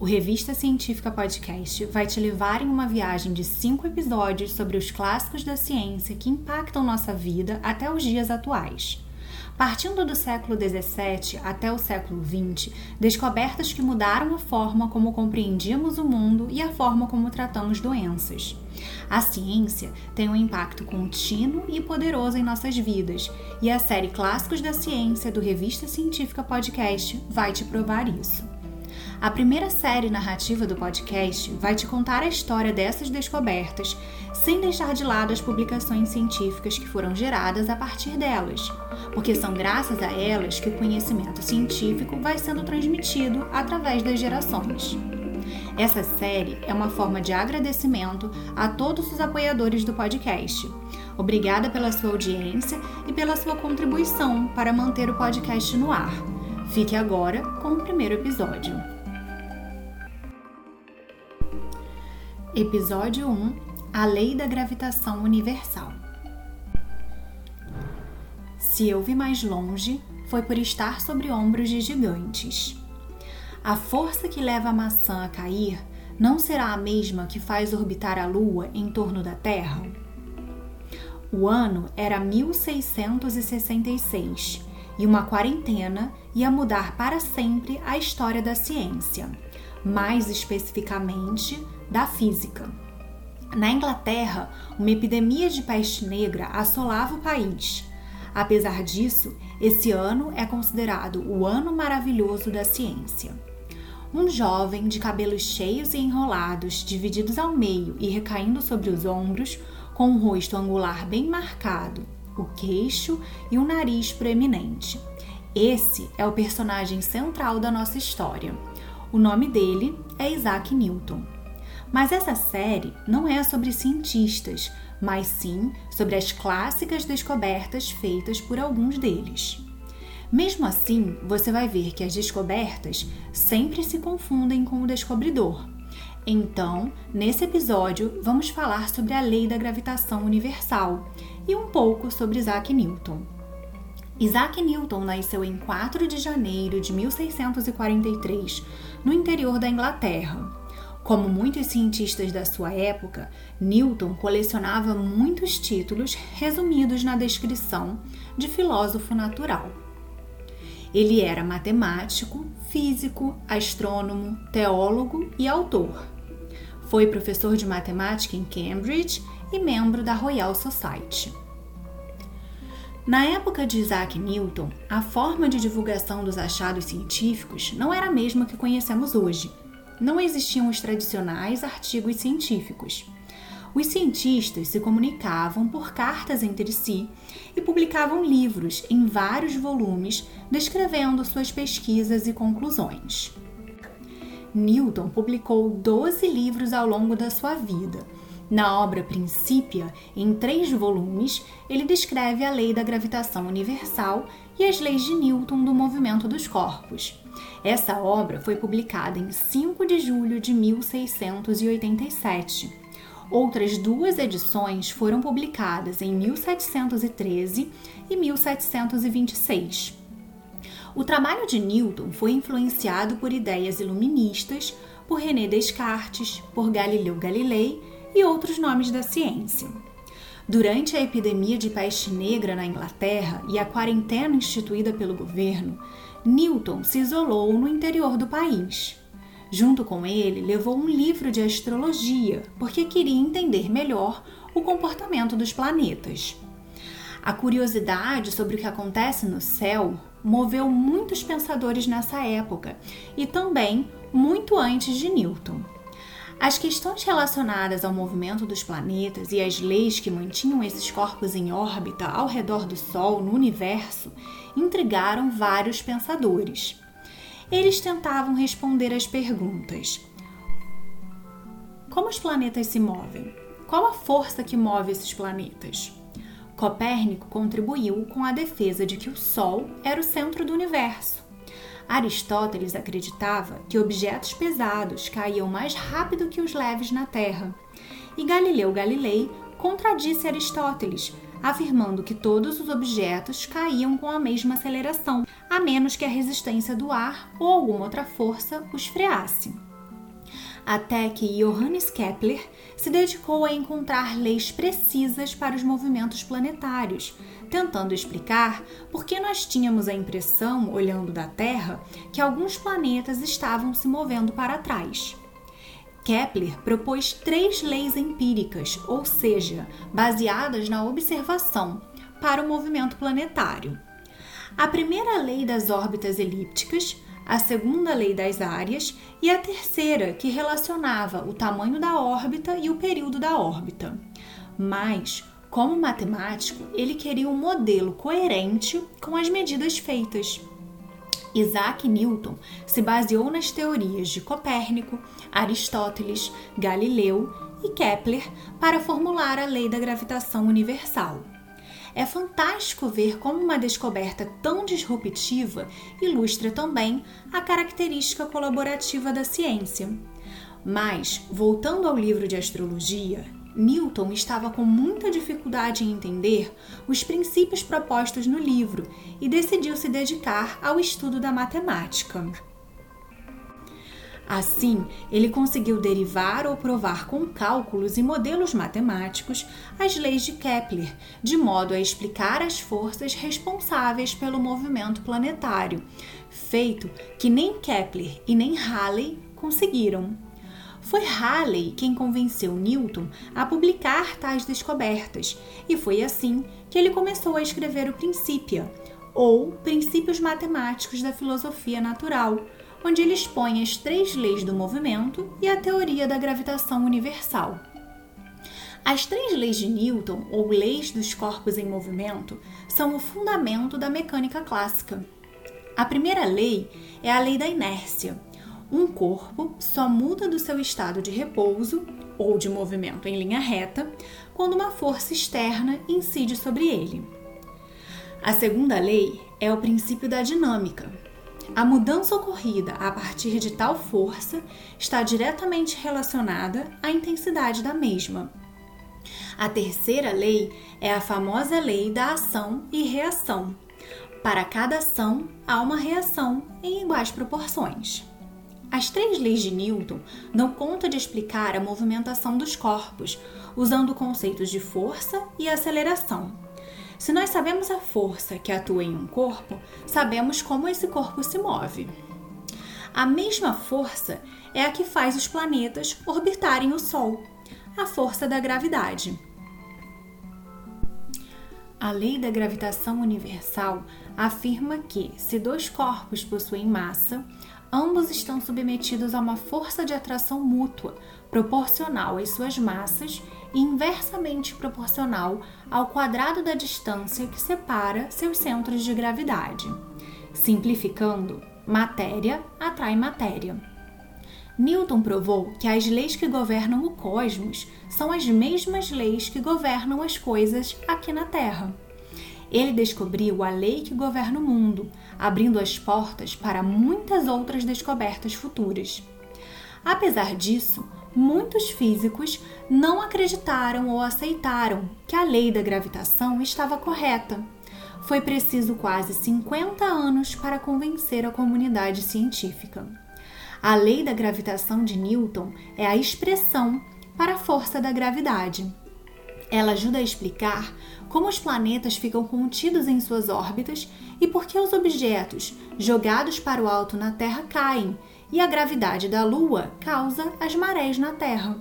O Revista Científica Podcast vai te levar em uma viagem de cinco episódios sobre os clássicos da ciência que impactam nossa vida até os dias atuais. Partindo do século XVII até o século XX, descobertas que mudaram a forma como compreendíamos o mundo e a forma como tratamos doenças. A ciência tem um impacto contínuo e poderoso em nossas vidas, e a série Clássicos da Ciência do Revista Científica Podcast vai te provar isso. A primeira série narrativa do podcast vai te contar a história dessas descobertas, sem deixar de lado as publicações científicas que foram geradas a partir delas, porque são graças a elas que o conhecimento científico vai sendo transmitido através das gerações. Essa série é uma forma de agradecimento a todos os apoiadores do podcast. Obrigada pela sua audiência e pela sua contribuição para manter o podcast no ar. Fique agora com o primeiro episódio. Episódio 1 A Lei da Gravitação Universal. Se eu vi mais longe, foi por estar sobre ombros de gigantes. A força que leva a maçã a cair não será a mesma que faz orbitar a Lua em torno da Terra? O ano era 1666 e uma quarentena ia mudar para sempre a história da ciência, mais especificamente da física. Na Inglaterra, uma epidemia de peste negra assolava o país. Apesar disso, esse ano é considerado o ano maravilhoso da ciência. Um jovem de cabelos cheios e enrolados, divididos ao meio e recaindo sobre os ombros, com um rosto angular bem marcado, o queixo e um nariz proeminente. Esse é o personagem central da nossa história. O nome dele é Isaac Newton. Mas essa série não é sobre cientistas, mas sim sobre as clássicas descobertas feitas por alguns deles. Mesmo assim, você vai ver que as descobertas sempre se confundem com o descobridor. Então, nesse episódio, vamos falar sobre a lei da gravitação universal e um pouco sobre Isaac Newton. Isaac Newton nasceu em 4 de janeiro de 1643, no interior da Inglaterra. Como muitos cientistas da sua época, Newton colecionava muitos títulos resumidos na descrição de filósofo natural. Ele era matemático, físico, astrônomo, teólogo e autor. Foi professor de matemática em Cambridge e membro da Royal Society. Na época de Isaac Newton, a forma de divulgação dos achados científicos não era a mesma que conhecemos hoje não existiam os tradicionais artigos científicos. Os cientistas se comunicavam por cartas entre si e publicavam livros em vários volumes descrevendo suas pesquisas e conclusões. Newton publicou 12 livros ao longo da sua vida. Na obra Principia, em três volumes, ele descreve a lei da gravitação universal e as leis de Newton do movimento dos corpos. Essa obra foi publicada em 5 de julho de 1687. Outras duas edições foram publicadas em 1713 e 1726. O trabalho de Newton foi influenciado por ideias iluministas, por René Descartes, por Galileu Galilei e outros nomes da ciência. Durante a epidemia de peste negra na Inglaterra e a quarentena instituída pelo governo, Newton se isolou no interior do país. Junto com ele, levou um livro de astrologia, porque queria entender melhor o comportamento dos planetas. A curiosidade sobre o que acontece no céu moveu muitos pensadores nessa época e também muito antes de Newton. As questões relacionadas ao movimento dos planetas e as leis que mantinham esses corpos em órbita ao redor do Sol no universo intrigaram vários pensadores. Eles tentavam responder às perguntas: Como os planetas se movem? Qual a força que move esses planetas? Copérnico contribuiu com a defesa de que o Sol era o centro do universo Aristóteles acreditava que objetos pesados caíam mais rápido que os leves na Terra. E Galileu Galilei contradisse Aristóteles, afirmando que todos os objetos caíam com a mesma aceleração, a menos que a resistência do ar ou alguma outra força os freasse. Até que Johannes Kepler se dedicou a encontrar leis precisas para os movimentos planetários, tentando explicar por que nós tínhamos a impressão, olhando da Terra, que alguns planetas estavam se movendo para trás. Kepler propôs três leis empíricas, ou seja, baseadas na observação, para o movimento planetário. A primeira lei das órbitas elípticas, a segunda lei das áreas e a terceira, que relacionava o tamanho da órbita e o período da órbita. Mas, como matemático, ele queria um modelo coerente com as medidas feitas. Isaac Newton se baseou nas teorias de Copérnico, Aristóteles, Galileu e Kepler para formular a lei da gravitação universal. É fantástico ver como uma descoberta tão disruptiva ilustra também a característica colaborativa da ciência. Mas, voltando ao livro de astrologia, Newton estava com muita dificuldade em entender os princípios propostos no livro e decidiu se dedicar ao estudo da matemática. Assim, ele conseguiu derivar ou provar com cálculos e modelos matemáticos as leis de Kepler, de modo a explicar as forças responsáveis pelo movimento planetário, feito que nem Kepler e nem Halley conseguiram. Foi Halley quem convenceu Newton a publicar tais descobertas, e foi assim que ele começou a escrever o Principia, ou Princípios Matemáticos da Filosofia Natural, onde ele expõe as três leis do movimento e a teoria da gravitação universal. As três leis de Newton, ou leis dos corpos em movimento, são o fundamento da mecânica clássica. A primeira lei é a lei da inércia, um corpo só muda do seu estado de repouso ou de movimento em linha reta quando uma força externa incide sobre ele. A segunda lei é o princípio da dinâmica. A mudança ocorrida a partir de tal força está diretamente relacionada à intensidade da mesma. A terceira lei é a famosa lei da ação e reação. Para cada ação, há uma reação em iguais proporções. As três leis de Newton dão conta de explicar a movimentação dos corpos, usando conceitos de força e aceleração. Se nós sabemos a força que atua em um corpo, sabemos como esse corpo se move. A mesma força é a que faz os planetas orbitarem o Sol, a força da gravidade. A lei da gravitação universal afirma que, se dois corpos possuem massa, ambos estão submetidos a uma força de atração mútua, proporcional às suas massas inversamente proporcional ao quadrado da distância que separa seus centros de gravidade. Simplificando, matéria atrai matéria. Newton provou que as leis que governam o cosmos são as mesmas leis que governam as coisas aqui na Terra. Ele descobriu a lei que governa o mundo, abrindo as portas para muitas outras descobertas futuras. Apesar disso, muitos físicos não acreditaram ou aceitaram que a lei da gravitação estava correta. Foi preciso quase 50 anos para convencer a comunidade científica. A lei da gravitação de Newton é a expressão para a força da gravidade. Ela ajuda a explicar como os planetas ficam contidos em suas órbitas e por que os objetos jogados para o alto na Terra caem e a gravidade da Lua causa as marés na Terra.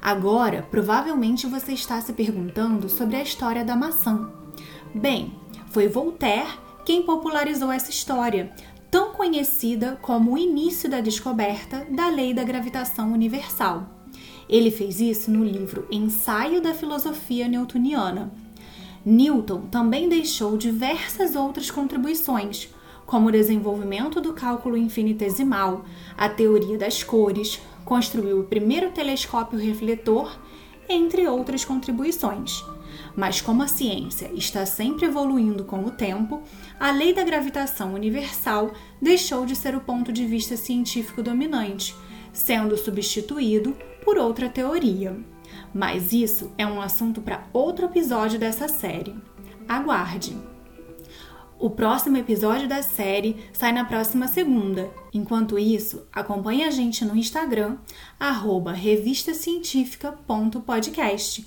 Agora, provavelmente você está se perguntando sobre a história da maçã. Bem, foi Voltaire quem popularizou essa história, tão conhecida como o início da descoberta da lei da gravitação universal. Ele fez isso no livro Ensaio da Filosofia Newtoniana. Newton também deixou diversas outras contribuições, como o desenvolvimento do cálculo infinitesimal, a teoria das cores, construiu o primeiro telescópio refletor, entre outras contribuições. Mas como a ciência está sempre evoluindo com o tempo, a lei da gravitação universal deixou de ser o ponto de vista científico dominante, sendo substituído por outra teoria. Mas isso é um assunto para outro episódio dessa série. Aguarde! O próximo episódio da série sai na próxima segunda. Enquanto isso, acompanhe a gente no Instagram, revistacientifica.podcast.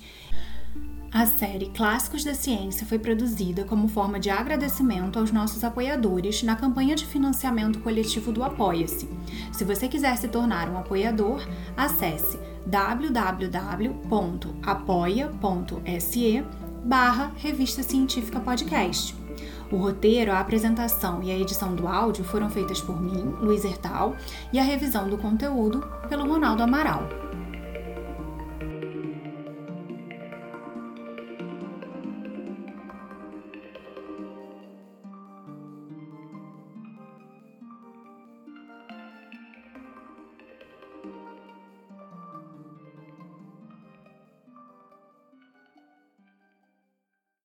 A série Clássicos da Ciência foi produzida como forma de agradecimento aos nossos apoiadores na campanha de financiamento coletivo do Apoia-se. Se você quiser se tornar um apoiador, acesse www.apoia.se barra Revista Científica Podcast. O roteiro, a apresentação e a edição do áudio foram feitas por mim, Luiz Hertal, e a revisão do conteúdo pelo Ronaldo Amaral.